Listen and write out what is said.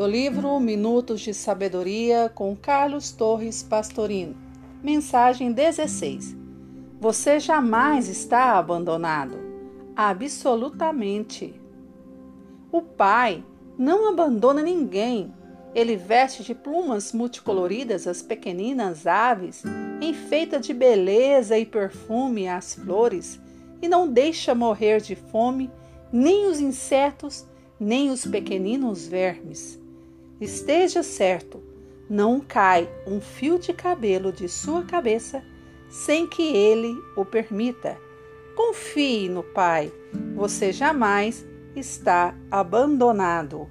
do livro Minutos de Sabedoria com Carlos Torres Pastorino. Mensagem 16. Você jamais está abandonado. Absolutamente. O Pai não abandona ninguém. Ele veste de plumas multicoloridas as pequeninas aves, enfeita de beleza e perfume as flores, e não deixa morrer de fome nem os insetos, nem os pequeninos vermes. Esteja certo, não cai um fio de cabelo de sua cabeça sem que ele o permita. Confie no Pai, você jamais está abandonado.